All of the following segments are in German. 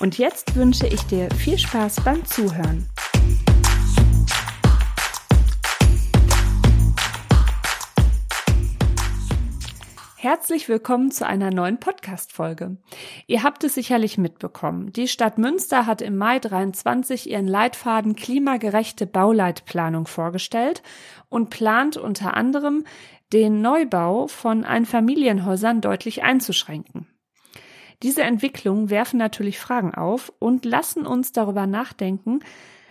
Und jetzt wünsche ich dir viel Spaß beim Zuhören. Herzlich willkommen zu einer neuen Podcast-Folge. Ihr habt es sicherlich mitbekommen. Die Stadt Münster hat im Mai 23 ihren Leitfaden klimagerechte Bauleitplanung vorgestellt und plant unter anderem, den Neubau von Einfamilienhäusern deutlich einzuschränken. Diese Entwicklungen werfen natürlich Fragen auf und lassen uns darüber nachdenken,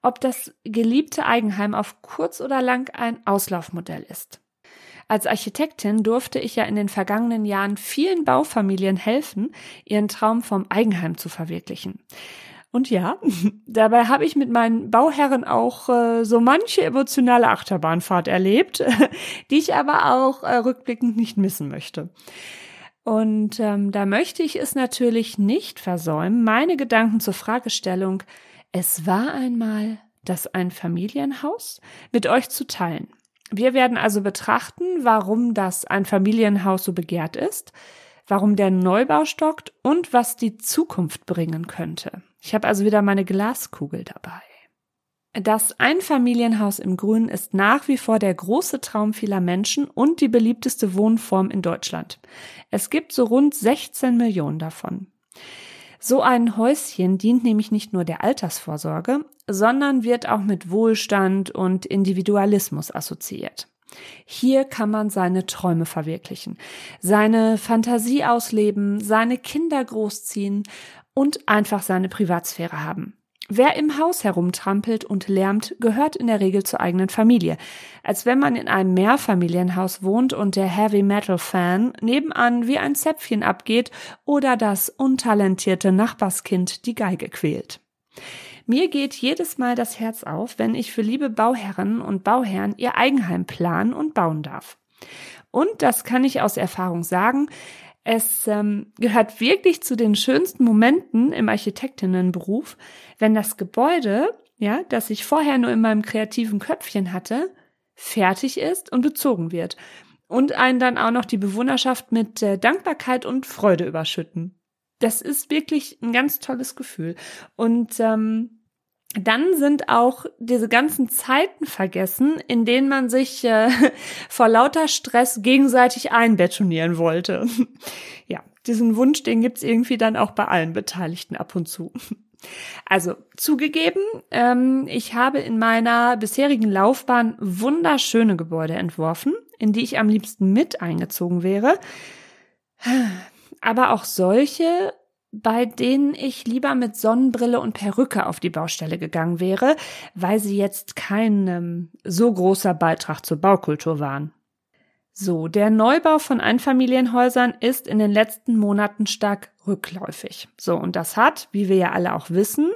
ob das geliebte Eigenheim auf kurz oder lang ein Auslaufmodell ist. Als Architektin durfte ich ja in den vergangenen Jahren vielen Baufamilien helfen, ihren Traum vom Eigenheim zu verwirklichen. Und ja, dabei habe ich mit meinen Bauherren auch äh, so manche emotionale Achterbahnfahrt erlebt, die ich aber auch äh, rückblickend nicht missen möchte. Und ähm, da möchte ich es natürlich nicht versäumen, meine Gedanken zur Fragestellung, es war einmal das ein Familienhaus, mit euch zu teilen. Wir werden also betrachten, warum das ein Familienhaus so begehrt ist, warum der Neubau stockt und was die Zukunft bringen könnte. Ich habe also wieder meine Glaskugel dabei. Das Einfamilienhaus im Grün ist nach wie vor der große Traum vieler Menschen und die beliebteste Wohnform in Deutschland. Es gibt so rund 16 Millionen davon. So ein Häuschen dient nämlich nicht nur der Altersvorsorge, sondern wird auch mit Wohlstand und Individualismus assoziiert. Hier kann man seine Träume verwirklichen, seine Fantasie ausleben, seine Kinder großziehen und einfach seine Privatsphäre haben. Wer im Haus herumtrampelt und lärmt, gehört in der Regel zur eigenen Familie. Als wenn man in einem Mehrfamilienhaus wohnt und der Heavy Metal Fan nebenan wie ein Zäpfchen abgeht oder das untalentierte Nachbarskind die Geige quält. Mir geht jedes Mal das Herz auf, wenn ich für liebe Bauherren und Bauherren ihr Eigenheim planen und bauen darf. Und das kann ich aus Erfahrung sagen, es ähm, gehört wirklich zu den schönsten Momenten im Architektinnenberuf, wenn das Gebäude, ja, das ich vorher nur in meinem kreativen Köpfchen hatte, fertig ist und bezogen wird und einen dann auch noch die Bewohnerschaft mit äh, Dankbarkeit und Freude überschütten. Das ist wirklich ein ganz tolles Gefühl. Und ähm, dann sind auch diese ganzen Zeiten vergessen, in denen man sich äh, vor lauter Stress gegenseitig einbetonieren wollte. ja, diesen Wunsch, den gibt's irgendwie dann auch bei allen Beteiligten ab und zu. Also zugegeben, ähm, ich habe in meiner bisherigen Laufbahn wunderschöne Gebäude entworfen, in die ich am liebsten mit eingezogen wäre. Aber auch solche, bei denen ich lieber mit Sonnenbrille und Perücke auf die Baustelle gegangen wäre, weil sie jetzt kein ähm, so großer Beitrag zur Baukultur waren. So, der Neubau von Einfamilienhäusern ist in den letzten Monaten stark rückläufig. So, und das hat, wie wir ja alle auch wissen,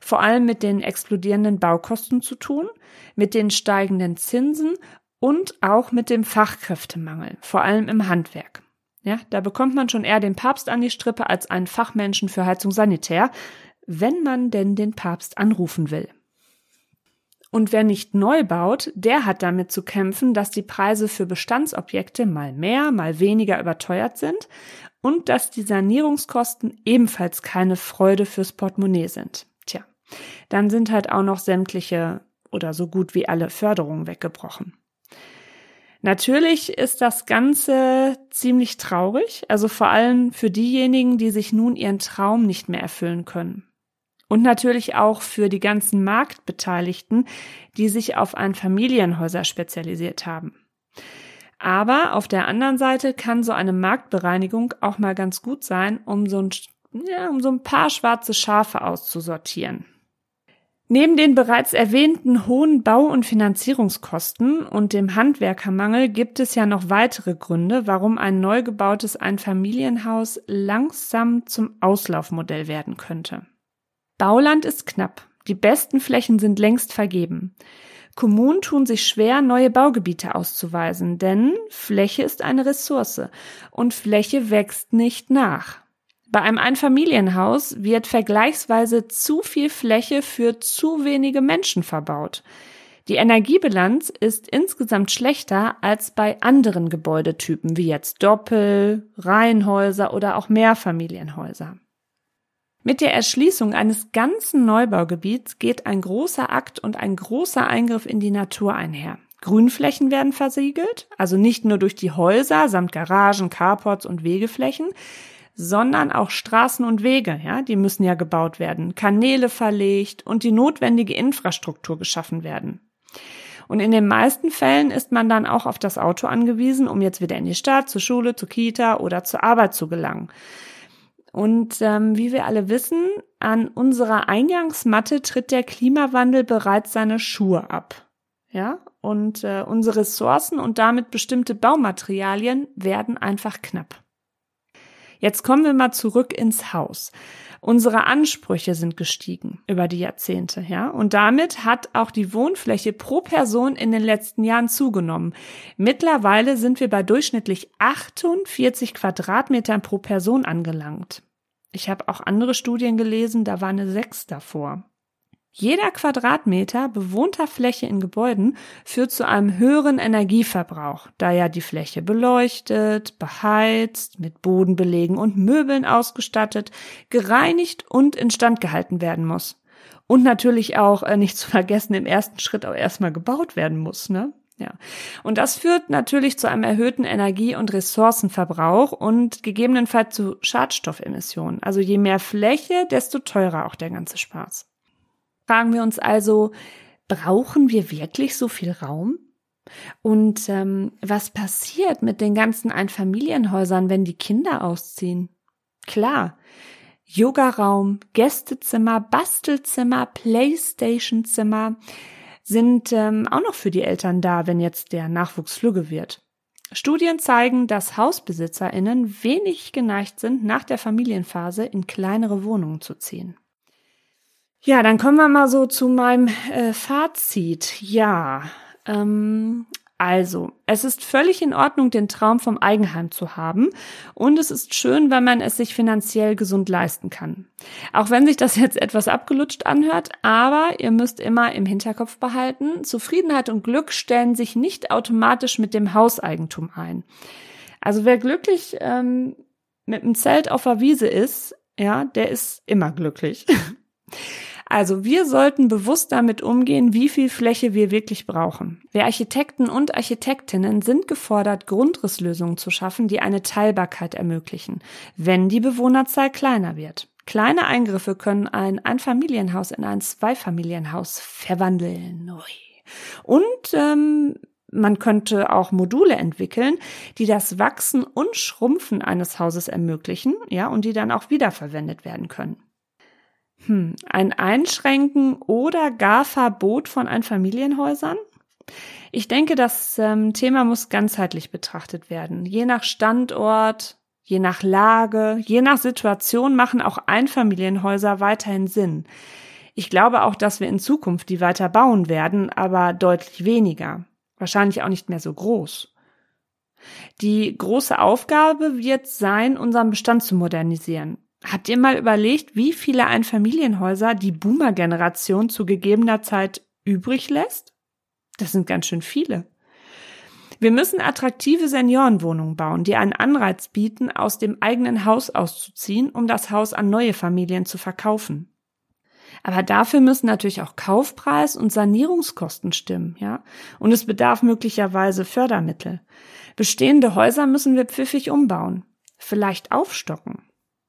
vor allem mit den explodierenden Baukosten zu tun, mit den steigenden Zinsen und auch mit dem Fachkräftemangel, vor allem im Handwerk. Ja, da bekommt man schon eher den Papst an die Strippe als einen Fachmenschen für Heizung sanitär, wenn man denn den Papst anrufen will. Und wer nicht neu baut, der hat damit zu kämpfen, dass die Preise für Bestandsobjekte mal mehr, mal weniger überteuert sind und dass die Sanierungskosten ebenfalls keine Freude fürs Portemonnaie sind. Tja, dann sind halt auch noch sämtliche oder so gut wie alle Förderungen weggebrochen. Natürlich ist das Ganze ziemlich traurig, also vor allem für diejenigen, die sich nun ihren Traum nicht mehr erfüllen können. Und natürlich auch für die ganzen Marktbeteiligten, die sich auf ein Familienhäuser spezialisiert haben. Aber auf der anderen Seite kann so eine Marktbereinigung auch mal ganz gut sein, um so ein, ja, um so ein paar schwarze Schafe auszusortieren. Neben den bereits erwähnten hohen Bau- und Finanzierungskosten und dem Handwerkermangel gibt es ja noch weitere Gründe, warum ein neu gebautes Einfamilienhaus langsam zum Auslaufmodell werden könnte. Bauland ist knapp. Die besten Flächen sind längst vergeben. Kommunen tun sich schwer, neue Baugebiete auszuweisen, denn Fläche ist eine Ressource und Fläche wächst nicht nach. Bei einem Einfamilienhaus wird vergleichsweise zu viel Fläche für zu wenige Menschen verbaut. Die Energiebilanz ist insgesamt schlechter als bei anderen Gebäudetypen wie jetzt Doppel, Reihenhäuser oder auch Mehrfamilienhäuser. Mit der Erschließung eines ganzen Neubaugebiets geht ein großer Akt und ein großer Eingriff in die Natur einher. Grünflächen werden versiegelt, also nicht nur durch die Häuser samt Garagen, Carports und Wegeflächen, sondern auch Straßen und Wege, ja, die müssen ja gebaut werden, Kanäle verlegt und die notwendige Infrastruktur geschaffen werden. Und in den meisten Fällen ist man dann auch auf das Auto angewiesen, um jetzt wieder in die Stadt, zur Schule, zur Kita oder zur Arbeit zu gelangen. Und ähm, wie wir alle wissen, an unserer Eingangsmatte tritt der Klimawandel bereits seine Schuhe ab. Ja, und äh, unsere Ressourcen und damit bestimmte Baumaterialien werden einfach knapp. Jetzt kommen wir mal zurück ins Haus. Unsere Ansprüche sind gestiegen über die Jahrzehnte, ja. Und damit hat auch die Wohnfläche pro Person in den letzten Jahren zugenommen. Mittlerweile sind wir bei durchschnittlich 48 Quadratmetern pro Person angelangt. Ich habe auch andere Studien gelesen, da war eine 6 davor. Jeder Quadratmeter bewohnter Fläche in Gebäuden führt zu einem höheren Energieverbrauch, da ja die Fläche beleuchtet, beheizt, mit Bodenbelegen und Möbeln ausgestattet, gereinigt und instand gehalten werden muss. Und natürlich auch, äh, nicht zu vergessen, im ersten Schritt auch erstmal gebaut werden muss, ne? Ja. Und das führt natürlich zu einem erhöhten Energie- und Ressourcenverbrauch und gegebenenfalls zu Schadstoffemissionen. Also je mehr Fläche, desto teurer auch der ganze Spaß. Fragen wir uns also, brauchen wir wirklich so viel Raum? Und ähm, was passiert mit den ganzen Einfamilienhäusern, wenn die Kinder ausziehen? Klar, Yogaraum, Gästezimmer, Bastelzimmer, Playstationzimmer sind ähm, auch noch für die Eltern da, wenn jetzt der Nachwuchs flügge wird. Studien zeigen, dass HausbesitzerInnen wenig geneigt sind, nach der Familienphase in kleinere Wohnungen zu ziehen. Ja, dann kommen wir mal so zu meinem äh, Fazit. Ja, ähm, also, es ist völlig in Ordnung, den Traum vom Eigenheim zu haben. Und es ist schön, wenn man es sich finanziell gesund leisten kann. Auch wenn sich das jetzt etwas abgelutscht anhört, aber ihr müsst immer im Hinterkopf behalten, Zufriedenheit und Glück stellen sich nicht automatisch mit dem Hauseigentum ein. Also wer glücklich ähm, mit einem Zelt auf der Wiese ist, ja, der ist immer glücklich. Also wir sollten bewusst damit umgehen, wie viel Fläche wir wirklich brauchen. Wir Architekten und Architektinnen sind gefordert, Grundrisslösungen zu schaffen, die eine Teilbarkeit ermöglichen, wenn die Bewohnerzahl kleiner wird. Kleine Eingriffe können ein Einfamilienhaus in ein Zweifamilienhaus verwandeln. Und ähm, man könnte auch Module entwickeln, die das Wachsen und Schrumpfen eines Hauses ermöglichen, ja, und die dann auch wiederverwendet werden können. Hm, ein Einschränken oder gar Verbot von Einfamilienhäusern? Ich denke, das ähm, Thema muss ganzheitlich betrachtet werden. Je nach Standort, je nach Lage, je nach Situation machen auch Einfamilienhäuser weiterhin Sinn. Ich glaube auch, dass wir in Zukunft die weiter bauen werden, aber deutlich weniger. Wahrscheinlich auch nicht mehr so groß. Die große Aufgabe wird sein, unseren Bestand zu modernisieren. Habt ihr mal überlegt, wie viele Einfamilienhäuser die Boomer-Generation zu gegebener Zeit übrig lässt? Das sind ganz schön viele. Wir müssen attraktive Seniorenwohnungen bauen, die einen Anreiz bieten, aus dem eigenen Haus auszuziehen, um das Haus an neue Familien zu verkaufen. Aber dafür müssen natürlich auch Kaufpreis und Sanierungskosten stimmen, ja? Und es bedarf möglicherweise Fördermittel. Bestehende Häuser müssen wir pfiffig umbauen, vielleicht aufstocken.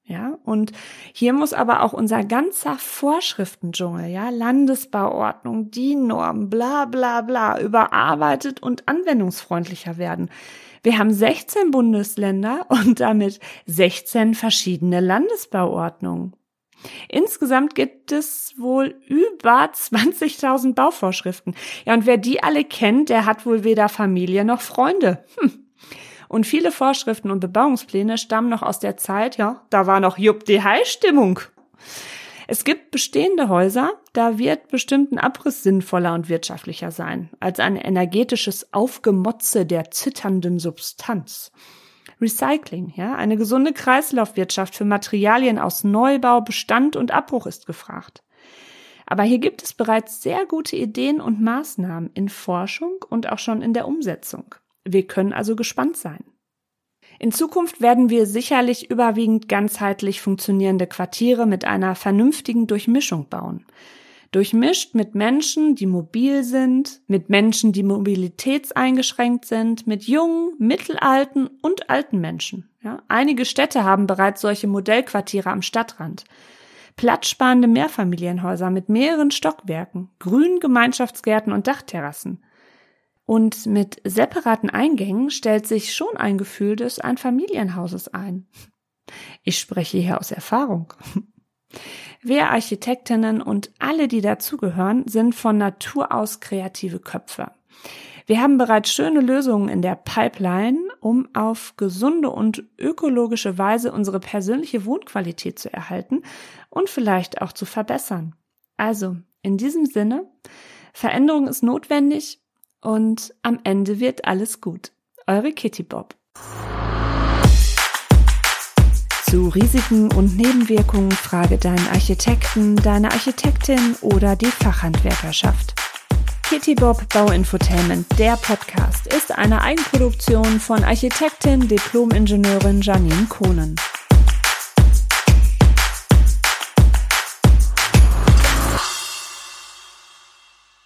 Ja, und hier muss aber auch unser ganzer Vorschriftendschungel, ja, Landesbauordnung, DIN-Norm, bla, bla, bla, überarbeitet und anwendungsfreundlicher werden. Wir haben 16 Bundesländer und damit 16 verschiedene Landesbauordnungen. Insgesamt gibt es wohl über 20.000 Bauvorschriften. Ja, und wer die alle kennt, der hat wohl weder Familie noch Freunde. Hm. Und viele Vorschriften und Bebauungspläne stammen noch aus der Zeit, ja, da war noch Jupp die High-Stimmung. Es gibt bestehende Häuser, da wird bestimmten Abriss sinnvoller und wirtschaftlicher sein, als ein energetisches Aufgemotze der zitternden Substanz. Recycling, ja, eine gesunde Kreislaufwirtschaft für Materialien aus Neubau, Bestand und Abbruch ist gefragt. Aber hier gibt es bereits sehr gute Ideen und Maßnahmen in Forschung und auch schon in der Umsetzung. Wir können also gespannt sein. In Zukunft werden wir sicherlich überwiegend ganzheitlich funktionierende Quartiere mit einer vernünftigen Durchmischung bauen. Durchmischt mit Menschen, die mobil sind, mit Menschen, die mobilitätseingeschränkt sind, mit jungen, mittelalten und alten Menschen. Ja, einige Städte haben bereits solche Modellquartiere am Stadtrand. Platzsparende Mehrfamilienhäuser mit mehreren Stockwerken, grünen Gemeinschaftsgärten und Dachterrassen. Und mit separaten Eingängen stellt sich schon ein Gefühl des Einfamilienhauses ein. Ich spreche hier aus Erfahrung. Wir Architektinnen und alle, die dazugehören, sind von Natur aus kreative Köpfe. Wir haben bereits schöne Lösungen in der Pipeline, um auf gesunde und ökologische Weise unsere persönliche Wohnqualität zu erhalten und vielleicht auch zu verbessern. Also, in diesem Sinne, Veränderung ist notwendig und am Ende wird alles gut. Eure Kitty Bob. Zu Risiken und Nebenwirkungen frage deinen Architekten, deine Architektin oder die Fachhandwerkerschaft. Kitty Bob Bauinfotainment, der Podcast, ist eine Eigenproduktion von Architektin, Diplomingenieurin Janine Kohnen.